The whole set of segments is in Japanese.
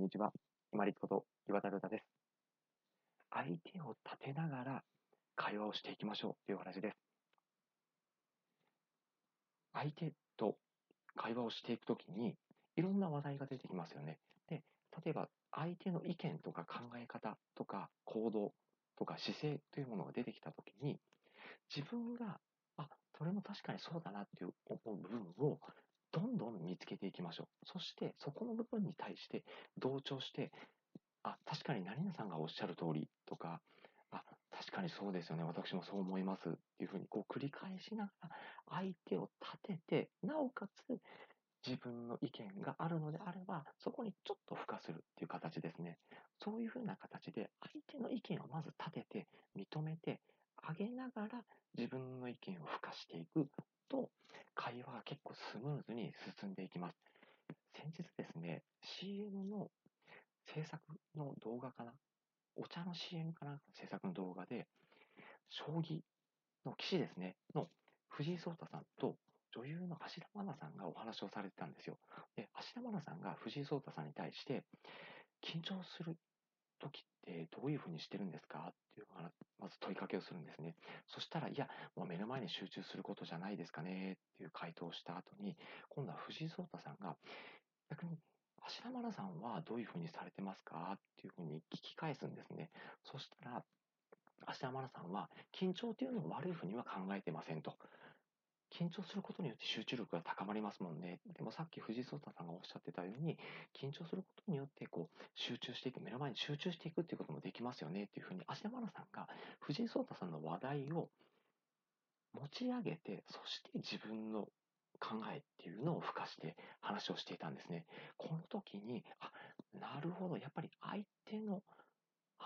んにちは。今立こと岩田ル太です。相手を立てながら会話をしていきましょうという話です。相手と会話をしていくときに、いろんな話題が出てきますよね。で、例えば相手の意見とか考え方とか行動とか姿勢というものが出てきたときに、自分が、あ、それも確かにそうだなっていう思う部分をどんどん見つけていきましょう。そして、そこの部分に対して同調して、あ、確かに何々さんがおっしゃる通りとか、あ、確かにそうですよね。私もそう思いますっていうふうにこう繰り返しながら相手を立てて、なおかつ自分の意見があるのであれば、そこにちょっと付加するっていう形ですね。そういうふうな形で相手の意見をまず立てて、認めて、あげながら自分の意見を付加していくと、会話が結構スムーズに進んでいきます。先日ですね、CM の制作の動画かなお茶の CM かな制作の動画で、将棋の棋士ですね、の藤井聡太さんと女優の芦田愛菜さんがお話をされてたんですよ。で、芦田愛菜さんが藤井聡太さんに対して、緊張する時ってどういうふうにしてるんですか？っていうまず問いかけをするんですね。そしたら、いや、もう目の前に集中することじゃないですかねっていう回答をした後に、今度は藤井聡太さんが、逆に、芦田愛菜さんはどういうふうにされてますか？っていうふうに聞き返すんですね。そしたら、芦田愛菜さんは、緊張というのを悪いふうには考えてませんと。緊張することによって集中力が高まりますもんね。でもさっき藤井聡太さんがおっしゃってたように、緊張することによってこう集中していく、目の前に集中していくっていうこともできますよねっていうふうに、芦田愛菜さんが藤井聡太さんの話題を持ち上げて、そして自分の考えっていうのを付加して話をしていたんですね。この時に、あ、なるほど、やっぱり相手の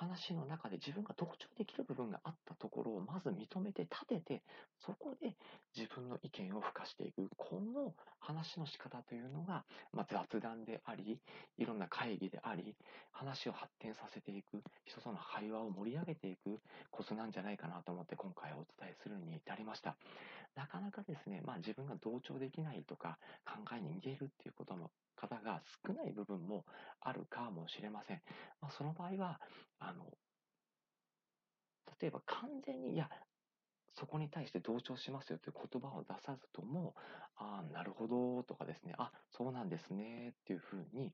話の中で自分が特徴できる部分があったところをまず認めて立てて、そこで自分の意見を付加していく。この話の仕方というのが、まあ、雑談であり、いろんな会議であり、話を発展させていく、人との会話を盛り上げていくコツなんじゃないかなと思って今回お伝えするに至りました。なかなかですね、まあ自分が同調できないとか考えに似ているっていうことも方が少ない部分もあるかもしれません。まあ、その場合は、あの、例えば完全に、いや、そこに対して同調しますよという言葉を出さずとも、あ、ほどとかですね、あ、そうなんですねっていうふうに、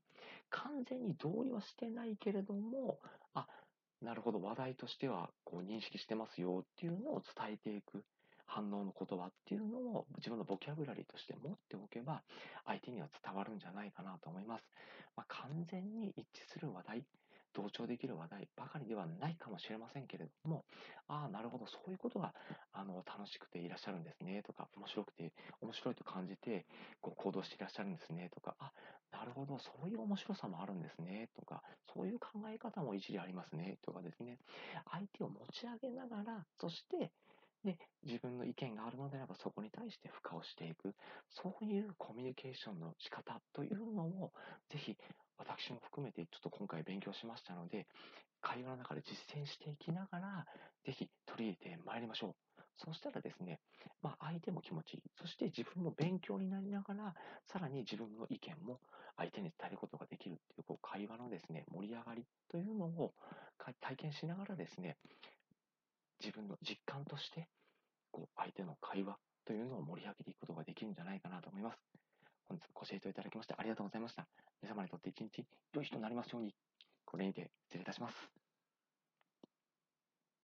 完全に同意はしてないけれども、あ、なるほど、話題としてはこう認識してますよっていうのを伝えていく。反応の言葉っていうのを自分のボキャブラリーとして持っておけば、相手には伝わるんじゃないかなと思います。まあ、完全に一致する話題、同調できる話題ばかりではないかもしれませんけれども、ああ、なるほど、そういうことがあの楽しくていらっしゃるんですねとか、面白くて、面白いと感じてこう行動していらっしゃるんですねとか、あ、なるほど、そういう面白さもあるんですねとか、そういう考え方も一理ありますねとかですね、相手を持ち上げながら、そしてで、自分の意見があるのであればそこに対して付加をしていく、そういうコミュニケーションの仕方というのを、ぜひ私も含めてちょっと今回勉強しましたので、会話の中で実践していきながら、ぜひ取り入れてまいりましょう。そうしたらですね、まあ、相手も気持ちいい。そして自分も勉強になりながら、さらに自分の意見も相手に伝えることができるっていう、こう会話のですね、盛り上がりというのを体験しながらですね、自分の実感として、こう、相手の会話というのを盛り上げていくことができるんじゃないかなと思います。本日ご清聴いただきましてありがとうございました。皆様にとって一日良い日となりますように、これにて失礼いたします。